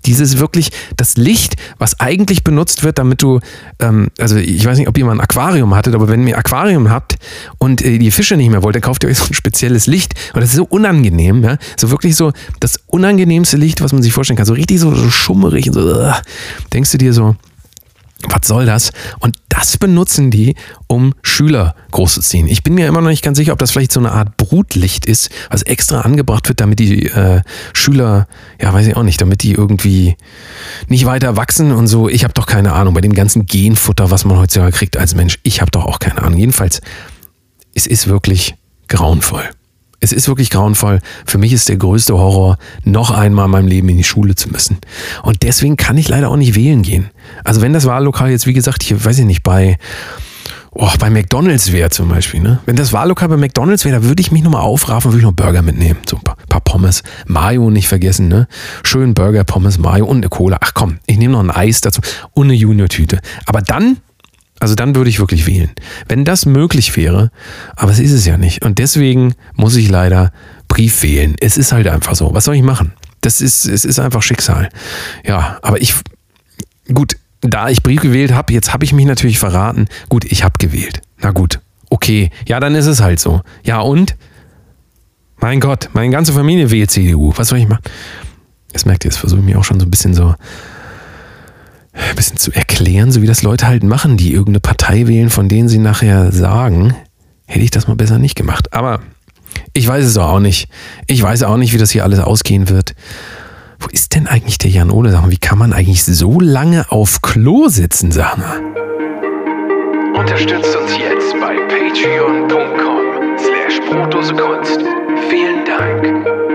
Dieses wirklich, das Licht, was eigentlich benutzt wird, damit du, ähm, also ich weiß nicht, ob ihr mal ein Aquarium hattet, aber wenn ihr Aquarium habt und äh, die Fische nicht mehr wollt, dann kauft ihr euch so ein spezielles Licht. Und das ist so unangenehm, ja. So wirklich so das unangenehmste Licht, was man sich vorstellen kann. So richtig so, so schummerig und so, uh, denkst du dir so, was soll das? Und das benutzen die, um Schüler großzuziehen. Ich bin mir immer noch nicht ganz sicher, ob das vielleicht so eine Art Brutlicht ist, was extra angebracht wird, damit die äh, Schüler, ja, weiß ich auch nicht, damit die irgendwie nicht weiter wachsen und so. Ich habe doch keine Ahnung. Bei dem ganzen Genfutter, was man heutzutage kriegt als Mensch, ich habe doch auch keine Ahnung. Jedenfalls, es ist wirklich grauenvoll. Es ist wirklich grauenvoll. Für mich ist der größte Horror, noch einmal in meinem Leben in die Schule zu müssen. Und deswegen kann ich leider auch nicht wählen gehen. Also wenn das Wahllokal jetzt, wie gesagt, hier, weiß ich nicht, bei, oh, bei McDonalds wäre zum Beispiel, ne? Wenn das Wahllokal bei McDonalds wäre, da würde ich mich nochmal aufraffen, würde ich noch Burger mitnehmen. So ein paar, paar Pommes. Mayo nicht vergessen, ne? Schön Burger, Pommes, Mayo und eine Cola. Ach komm, ich nehme noch ein Eis dazu und eine Junior-Tüte. Aber dann also dann würde ich wirklich wählen. Wenn das möglich wäre, aber es ist es ja nicht. Und deswegen muss ich leider Brief wählen. Es ist halt einfach so. Was soll ich machen? Das ist, es ist einfach Schicksal. Ja, aber ich, gut, da ich Brief gewählt habe, jetzt habe ich mich natürlich verraten. Gut, ich habe gewählt. Na gut, okay. Ja, dann ist es halt so. Ja, und? Mein Gott, meine ganze Familie wählt CDU. Was soll ich machen? Das merkt ihr, das versuche ich mir auch schon so ein bisschen so ein bisschen zu erklären, so wie das Leute halt machen, die irgendeine Partei wählen, von denen sie nachher sagen, hätte ich das mal besser nicht gemacht. Aber ich weiß es auch nicht. Ich weiß auch nicht, wie das hier alles ausgehen wird. Wo ist denn eigentlich der Jan Ole? Wie kann man eigentlich so lange auf Klo sitzen, sag mal? Unterstützt uns jetzt bei patreon.com slash. Vielen Dank.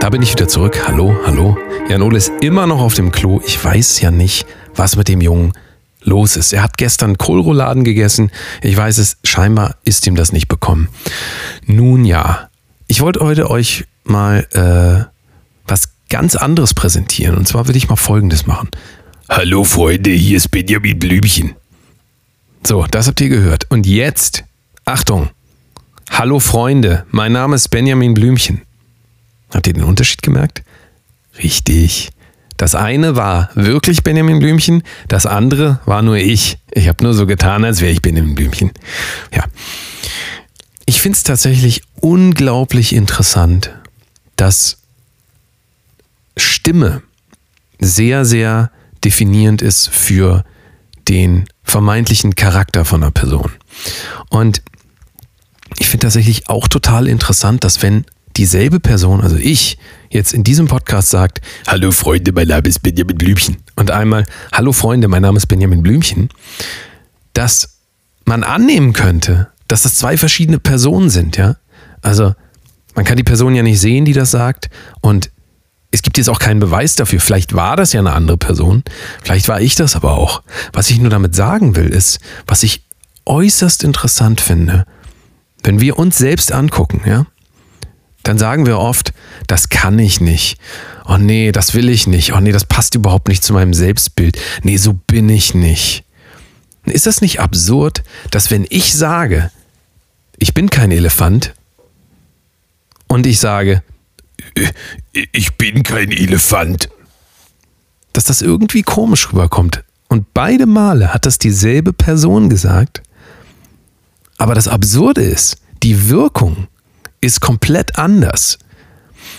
Da bin ich wieder zurück. Hallo, hallo. Jan Ole ist immer noch auf dem Klo. Ich weiß ja nicht, was mit dem Jungen los ist. Er hat gestern Kohlrouladen gegessen. Ich weiß es, scheinbar ist ihm das nicht bekommen. Nun ja, ich wollte heute euch mal äh, was ganz anderes präsentieren. Und zwar will ich mal Folgendes machen. Hallo Freunde, hier ist Benjamin Blümchen. So, das habt ihr gehört. Und jetzt, Achtung. Hallo Freunde, mein Name ist Benjamin Blümchen. Habt ihr den Unterschied gemerkt? Richtig. Das eine war wirklich Benjamin Blümchen, das andere war nur ich. Ich habe nur so getan, als wäre ich Benjamin Blümchen. Ja. Ich finde es tatsächlich unglaublich interessant, dass Stimme sehr, sehr definierend ist für den vermeintlichen Charakter von einer Person. Und ich finde tatsächlich auch total interessant, dass wenn dieselbe Person, also ich, jetzt in diesem Podcast sagt, Hallo Freunde, mein Name ist Benjamin Blümchen und einmal, Hallo Freunde, mein Name ist Benjamin Blümchen, dass man annehmen könnte, dass das zwei verschiedene Personen sind, ja. Also man kann die Person ja nicht sehen, die das sagt und es gibt jetzt auch keinen Beweis dafür. Vielleicht war das ja eine andere Person, vielleicht war ich das aber auch. Was ich nur damit sagen will, ist, was ich äußerst interessant finde, wenn wir uns selbst angucken, ja, dann sagen wir oft, das kann ich nicht. Oh nee, das will ich nicht. Oh nee, das passt überhaupt nicht zu meinem Selbstbild. Nee, so bin ich nicht. Ist das nicht absurd, dass wenn ich sage, ich bin kein Elefant und ich sage, ich bin kein Elefant, dass das irgendwie komisch rüberkommt. Und beide Male hat das dieselbe Person gesagt. Aber das Absurde ist, die Wirkung ist komplett anders.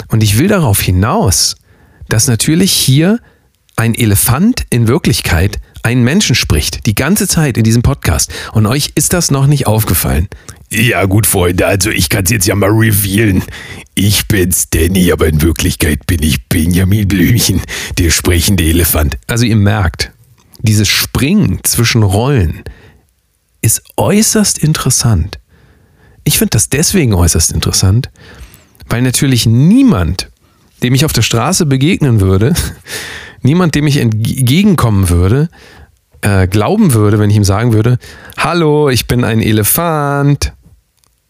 Und ich will darauf hinaus, dass natürlich hier ein Elefant in Wirklichkeit einen Menschen spricht, die ganze Zeit in diesem Podcast. Und euch ist das noch nicht aufgefallen. Ja gut, Freunde, also ich kann es jetzt ja mal revealen. Ich bin's, Danny, aber in Wirklichkeit bin ich Benjamin Blümchen, der sprechende Elefant. Also ihr merkt, dieses Springen zwischen Rollen ist äußerst interessant. Ich finde das deswegen äußerst interessant, weil natürlich niemand, dem ich auf der Straße begegnen würde, niemand, dem ich entgegenkommen würde, äh, glauben würde, wenn ich ihm sagen würde, hallo, ich bin ein Elefant.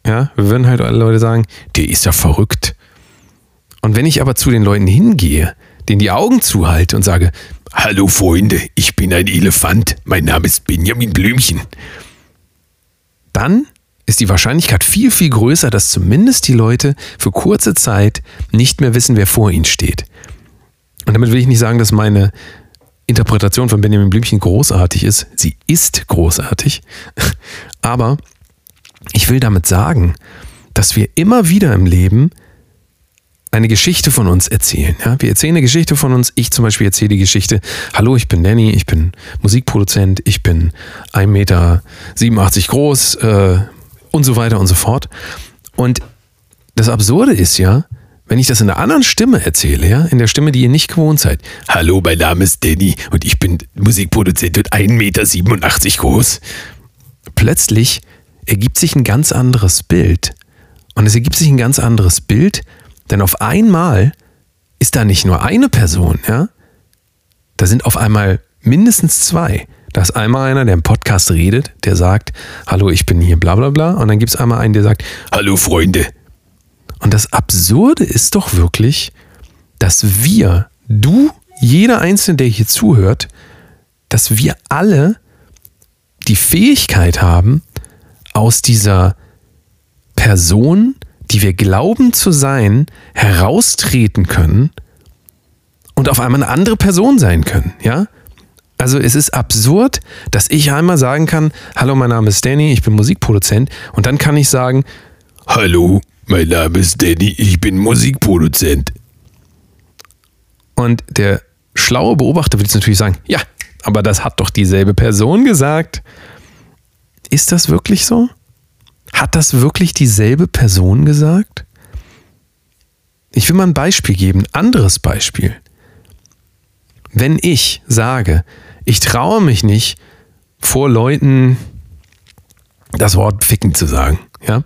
Ja, wir würden halt alle Leute sagen, der ist ja verrückt. Und wenn ich aber zu den Leuten hingehe, denen die Augen zuhalte und sage, hallo Freunde, ich bin ein Elefant, mein Name ist Benjamin Blümchen, dann ist die Wahrscheinlichkeit viel, viel größer, dass zumindest die Leute für kurze Zeit nicht mehr wissen, wer vor ihnen steht. Und damit will ich nicht sagen, dass meine Interpretation von Benjamin Blümchen großartig ist. Sie ist großartig. Aber ich will damit sagen, dass wir immer wieder im Leben eine Geschichte von uns erzählen. Ja? Wir erzählen eine Geschichte von uns. Ich zum Beispiel erzähle die Geschichte. Hallo, ich bin Danny, ich bin Musikproduzent, ich bin 1,87 Meter groß, äh, und so weiter und so fort. Und das Absurde ist ja, wenn ich das in einer anderen Stimme erzähle, ja, in der Stimme, die ihr nicht gewohnt seid. Hallo, mein Name ist Danny und ich bin Musikproduzent und 1,87 Meter groß. Plötzlich ergibt sich ein ganz anderes Bild. Und es ergibt sich ein ganz anderes Bild, denn auf einmal ist da nicht nur eine Person, ja, da sind auf einmal mindestens zwei. Da ist einmal einer, der im Podcast redet, der sagt, hallo, ich bin hier, bla bla bla. Und dann gibt es einmal einen, der sagt, hallo Freunde. Und das Absurde ist doch wirklich, dass wir, du, jeder Einzelne, der hier zuhört, dass wir alle die Fähigkeit haben, aus dieser Person, die wir glauben zu sein, heraustreten können und auf einmal eine andere Person sein können, ja? Also es ist absurd, dass ich einmal sagen kann, hallo, mein Name ist Danny, ich bin Musikproduzent und dann kann ich sagen, hallo, mein Name ist Danny, ich bin Musikproduzent. Und der schlaue Beobachter wird jetzt natürlich sagen, ja, aber das hat doch dieselbe Person gesagt. Ist das wirklich so? Hat das wirklich dieselbe Person gesagt? Ich will mal ein Beispiel geben, anderes Beispiel. Wenn ich sage, ich traue mich nicht, vor Leuten das Wort ficken zu sagen. Ja?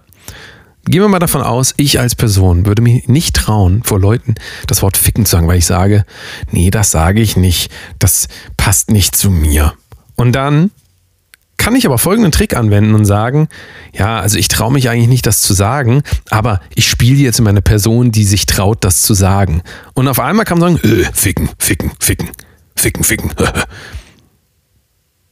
Gehen wir mal davon aus, ich als Person würde mich nicht trauen, vor Leuten das Wort ficken zu sagen, weil ich sage, nee, das sage ich nicht, das passt nicht zu mir. Und dann kann ich aber folgenden Trick anwenden und sagen, ja, also ich traue mich eigentlich nicht, das zu sagen, aber ich spiele jetzt in meine Person, die sich traut, das zu sagen. Und auf einmal kann man sagen, äh, ficken, ficken, ficken, ficken, ficken.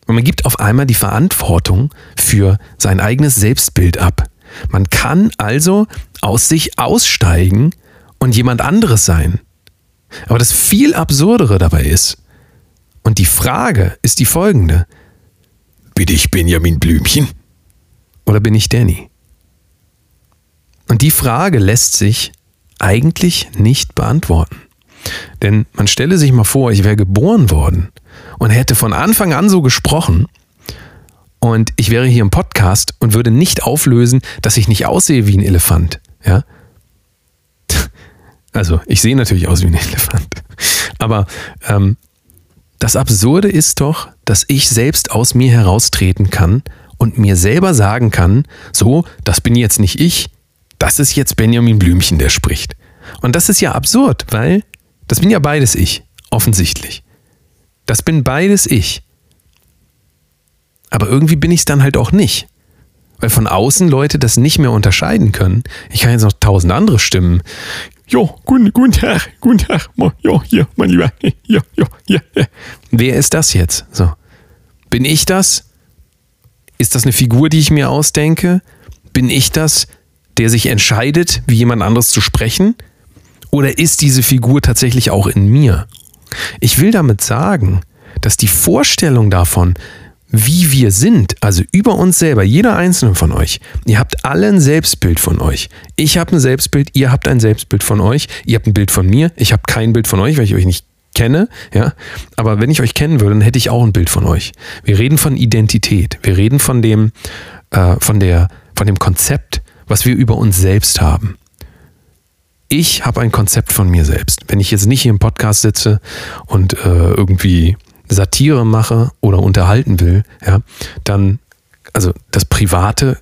Und man gibt auf einmal die Verantwortung für sein eigenes Selbstbild ab. Man kann also aus sich aussteigen und jemand anderes sein. Aber das viel absurdere dabei ist, und die Frage ist die folgende. Bin ich Benjamin Blümchen? Oder bin ich Danny? Und die Frage lässt sich eigentlich nicht beantworten. Denn man stelle sich mal vor, ich wäre geboren worden und hätte von Anfang an so gesprochen und ich wäre hier im Podcast und würde nicht auflösen, dass ich nicht aussehe wie ein Elefant. Ja? Also, ich sehe natürlich aus wie ein Elefant. Aber ähm, das Absurde ist doch, dass ich selbst aus mir heraustreten kann und mir selber sagen kann, so, das bin jetzt nicht ich, das ist jetzt Benjamin Blümchen, der spricht. Und das ist ja absurd, weil das bin ja beides ich, offensichtlich. Das bin beides ich. Aber irgendwie bin ich es dann halt auch nicht. Weil von außen Leute das nicht mehr unterscheiden können. Ich kann jetzt noch tausend andere Stimmen. Jo, guten, guten Tag, guten Tag, jo, hier, mein Lieber, jo, jo, ja. Wer ist das jetzt? So. Bin ich das? Ist das eine Figur, die ich mir ausdenke? Bin ich das, der sich entscheidet, wie jemand anderes zu sprechen? Oder ist diese Figur tatsächlich auch in mir? Ich will damit sagen, dass die Vorstellung davon, wie wir sind, also über uns selber, jeder einzelne von euch. Ihr habt alle ein Selbstbild von euch. Ich habe ein Selbstbild, ihr habt ein Selbstbild von euch, ihr habt ein Bild von mir, ich habe kein Bild von euch, weil ich euch nicht kenne, ja. Aber wenn ich euch kennen würde, dann hätte ich auch ein Bild von euch. Wir reden von Identität, wir reden von dem, äh, von der, von dem Konzept, was wir über uns selbst haben. Ich habe ein Konzept von mir selbst. Wenn ich jetzt nicht hier im Podcast sitze und äh, irgendwie Satire mache oder unterhalten will, ja, dann, also das private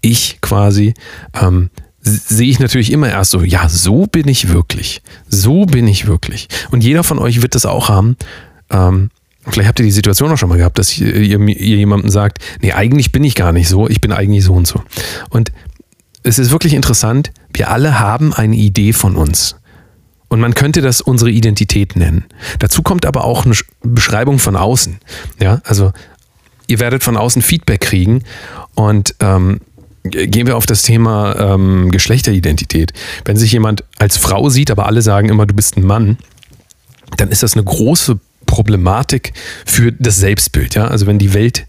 Ich quasi, ähm, sehe ich natürlich immer erst so, ja, so bin ich wirklich. So bin ich wirklich. Und jeder von euch wird das auch haben. Ähm, vielleicht habt ihr die Situation auch schon mal gehabt, dass ihr, ihr, ihr jemandem sagt, nee, eigentlich bin ich gar nicht so, ich bin eigentlich so und so. Und es ist wirklich interessant, wir alle haben eine Idee von uns. Und man könnte das unsere Identität nennen. Dazu kommt aber auch eine Beschreibung von außen. Ja, also ihr werdet von außen Feedback kriegen und ähm, gehen wir auf das Thema ähm, Geschlechteridentität. Wenn sich jemand als Frau sieht, aber alle sagen immer, du bist ein Mann, dann ist das eine große Problematik für das Selbstbild. Ja? Also wenn die Welt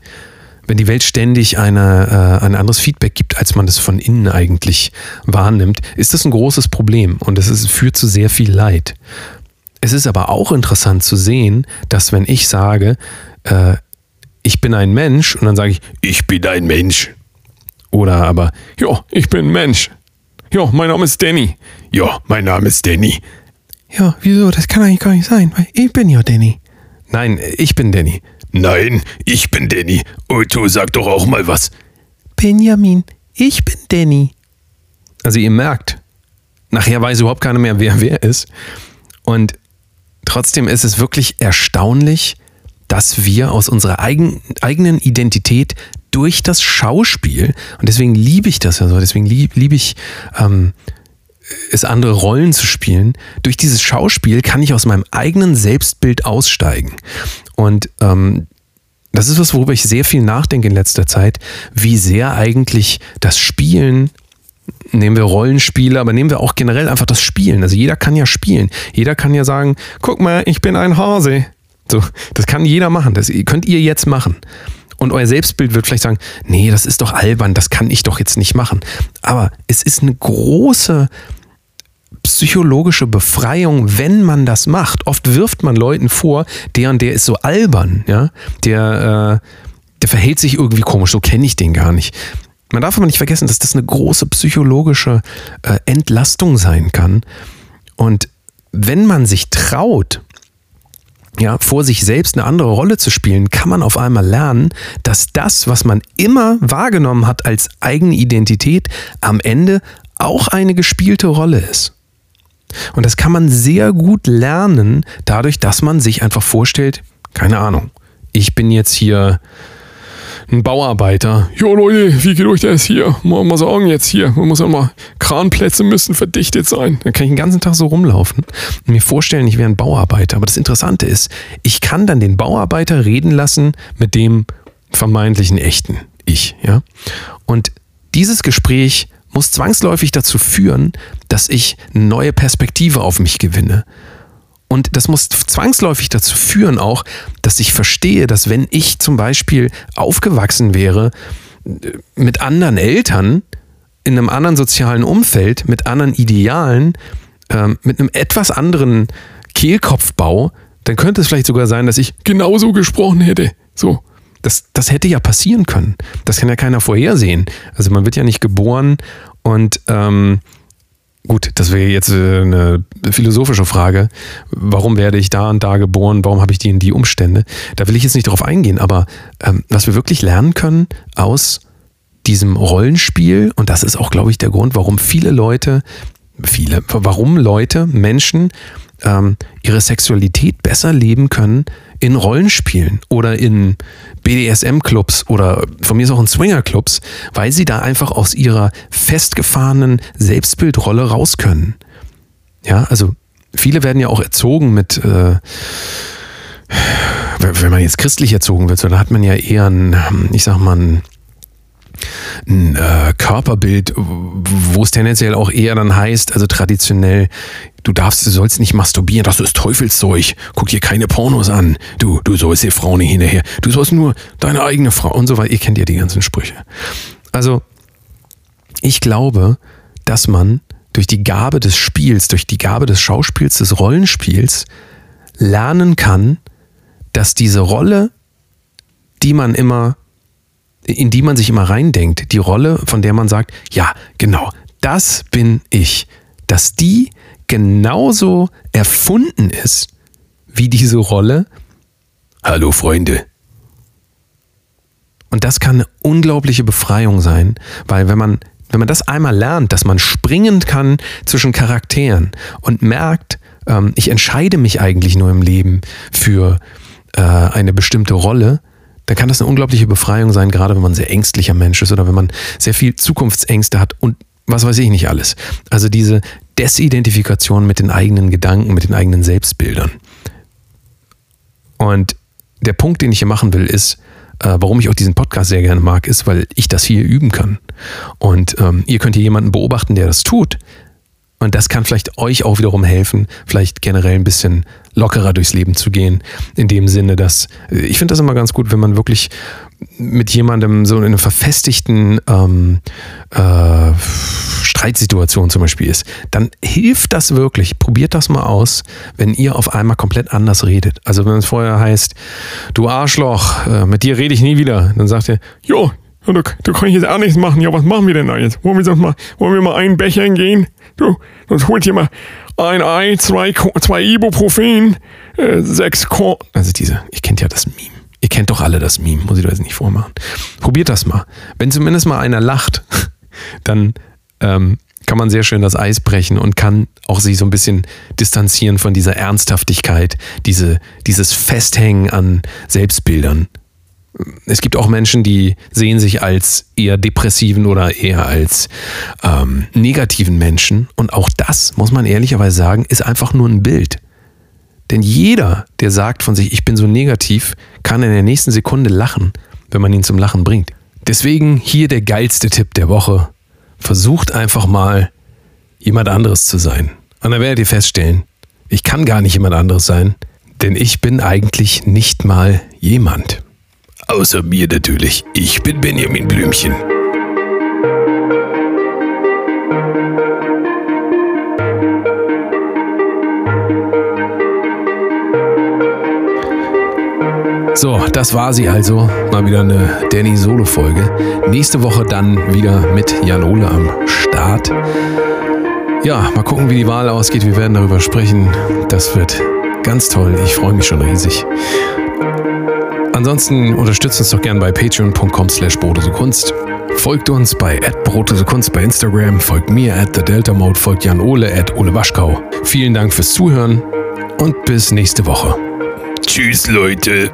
wenn die Welt ständig eine, äh, ein anderes Feedback gibt, als man das von innen eigentlich wahrnimmt, ist das ein großes Problem und es führt zu sehr viel Leid. Es ist aber auch interessant zu sehen, dass wenn ich sage, äh, ich bin ein Mensch und dann sage ich, ich bin ein Mensch. Oder aber, ja, ich bin ein Mensch. Ja, mein Name ist Danny. Ja, mein Name ist Danny. Ja, wieso? Das kann eigentlich gar nicht sein, weil ich bin ja Danny. Nein, ich bin Danny. Nein, ich bin Danny. Otto, sag doch auch mal was. Benjamin, ich bin Danny. Also ihr merkt, nachher weiß überhaupt keiner mehr, wer wer ist. Und trotzdem ist es wirklich erstaunlich, dass wir aus unserer eigen, eigenen Identität durch das Schauspiel, und deswegen liebe ich das ja so, deswegen liebe lieb ich ähm, es, andere Rollen zu spielen, durch dieses Schauspiel kann ich aus meinem eigenen Selbstbild aussteigen. Und ähm, das ist was, worüber ich sehr viel nachdenke in letzter Zeit, wie sehr eigentlich das Spielen, nehmen wir Rollenspiele, aber nehmen wir auch generell einfach das Spielen. Also jeder kann ja spielen. Jeder kann ja sagen, guck mal, ich bin ein Hase. So, das kann jeder machen. Das könnt ihr jetzt machen. Und euer Selbstbild wird vielleicht sagen, nee, das ist doch albern, das kann ich doch jetzt nicht machen. Aber es ist eine große psychologische Befreiung, wenn man das macht. Oft wirft man Leuten vor, der und der ist so albern, ja, der, äh, der verhält sich irgendwie komisch, so kenne ich den gar nicht. Man darf aber nicht vergessen, dass das eine große psychologische äh, Entlastung sein kann. Und wenn man sich traut, ja, vor sich selbst eine andere Rolle zu spielen, kann man auf einmal lernen, dass das, was man immer wahrgenommen hat als eigene Identität, am Ende auch eine gespielte Rolle ist. Und das kann man sehr gut lernen, dadurch, dass man sich einfach vorstellt, keine Ahnung, ich bin jetzt hier ein Bauarbeiter. Jo Leute, wie geht euch das hier? Mal, mal sagen jetzt hier, man muss ja mal, Kranplätze müssen verdichtet sein. Dann kann ich den ganzen Tag so rumlaufen und mir vorstellen, ich wäre ein Bauarbeiter. Aber das Interessante ist, ich kann dann den Bauarbeiter reden lassen mit dem vermeintlichen echten Ich, ja. Und dieses Gespräch muss zwangsläufig dazu führen, dass ich eine neue Perspektive auf mich gewinne. Und das muss zwangsläufig dazu führen auch, dass ich verstehe, dass wenn ich zum Beispiel aufgewachsen wäre äh, mit anderen Eltern, in einem anderen sozialen Umfeld, mit anderen Idealen, ähm, mit einem etwas anderen Kehlkopfbau, dann könnte es vielleicht sogar sein, dass ich genauso gesprochen hätte. So. Das, das hätte ja passieren können. Das kann ja keiner vorhersehen. Also man wird ja nicht geboren und ähm, gut, das wäre jetzt äh, eine philosophische Frage. Warum werde ich da und da geboren? Warum habe ich die und die Umstände? Da will ich jetzt nicht drauf eingehen, aber ähm, was wir wirklich lernen können aus diesem Rollenspiel, und das ist auch, glaube ich, der Grund, warum viele Leute, viele, warum Leute, Menschen ähm, ihre Sexualität besser leben können in Rollenspielen oder in BDSM-Clubs oder von mir ist auch in Swinger-Clubs, weil sie da einfach aus ihrer festgefahrenen Selbstbildrolle raus können. Ja, also viele werden ja auch erzogen mit, äh, wenn man jetzt christlich erzogen wird, so, dann hat man ja eher ein, ich sag mal, ein ein äh, Körperbild, wo es tendenziell auch eher dann heißt, also traditionell, du darfst, du sollst nicht masturbieren, das ist Teufelszeug. Guck dir keine Pornos an. Du, du sollst die Frau nicht hinterher. Du sollst nur deine eigene Frau und so weiter. Ihr kennt ja die ganzen Sprüche. Also, ich glaube, dass man durch die Gabe des Spiels, durch die Gabe des Schauspiels, des Rollenspiels lernen kann, dass diese Rolle, die man immer in die man sich immer reindenkt, die Rolle, von der man sagt, ja, genau, das bin ich, dass die genauso erfunden ist wie diese Rolle. Hallo Freunde. Und das kann eine unglaubliche Befreiung sein, weil wenn man, wenn man das einmal lernt, dass man springen kann zwischen Charakteren und merkt, ähm, ich entscheide mich eigentlich nur im Leben für äh, eine bestimmte Rolle, dann kann das eine unglaubliche Befreiung sein, gerade wenn man ein sehr ängstlicher Mensch ist oder wenn man sehr viel Zukunftsängste hat und was weiß ich nicht alles. Also diese Desidentifikation mit den eigenen Gedanken, mit den eigenen Selbstbildern. Und der Punkt, den ich hier machen will, ist, äh, warum ich auch diesen Podcast sehr gerne mag, ist, weil ich das hier üben kann. Und ähm, ihr könnt hier jemanden beobachten, der das tut. Und das kann vielleicht euch auch wiederum helfen, vielleicht generell ein bisschen lockerer durchs Leben zu gehen. In dem Sinne, dass ich finde das immer ganz gut, wenn man wirklich mit jemandem so in einer verfestigten ähm, äh, Streitsituation zum Beispiel ist, dann hilft das wirklich. Probiert das mal aus, wenn ihr auf einmal komplett anders redet. Also wenn es vorher heißt, du Arschloch, äh, mit dir rede ich nie wieder, dann sagt ihr, jo, du, du kannst jetzt auch nichts machen. Ja, was machen wir denn da jetzt? Wollen wir, sonst mal, wollen wir mal einen Becher gehen? Du, sonst holt ihr mal ein Ei, zwei, zwei Ibuprofen, äh, sechs Korn. Also diese, ihr kennt ja das Meme. Ihr kennt doch alle das Meme, muss ich das nicht vormachen. Probiert das mal. Wenn zumindest mal einer lacht, dann ähm, kann man sehr schön das Eis brechen und kann auch sich so ein bisschen distanzieren von dieser Ernsthaftigkeit, diese, dieses Festhängen an Selbstbildern es gibt auch Menschen, die sehen sich als eher depressiven oder eher als ähm, negativen Menschen. Und auch das, muss man ehrlicherweise sagen, ist einfach nur ein Bild. Denn jeder, der sagt von sich, ich bin so negativ, kann in der nächsten Sekunde lachen, wenn man ihn zum Lachen bringt. Deswegen hier der geilste Tipp der Woche. Versucht einfach mal, jemand anderes zu sein. Und dann werdet ihr feststellen, ich kann gar nicht jemand anderes sein, denn ich bin eigentlich nicht mal jemand. Außer mir natürlich. Ich bin Benjamin Blümchen. So, das war sie also. Mal wieder eine Danny Solo-Folge. Nächste Woche dann wieder mit Jan Ole am Start. Ja, mal gucken, wie die Wahl ausgeht. Wir werden darüber sprechen. Das wird ganz toll. Ich freue mich schon riesig. Ansonsten unterstützt uns doch gerne bei patreon.com slash Kunst. Folgt uns bei Kunst bei Instagram, folgt mir at the Delta Mode, folgt Jan Ole at Ole Waschkau. Vielen Dank fürs Zuhören und bis nächste Woche. Tschüss, Leute.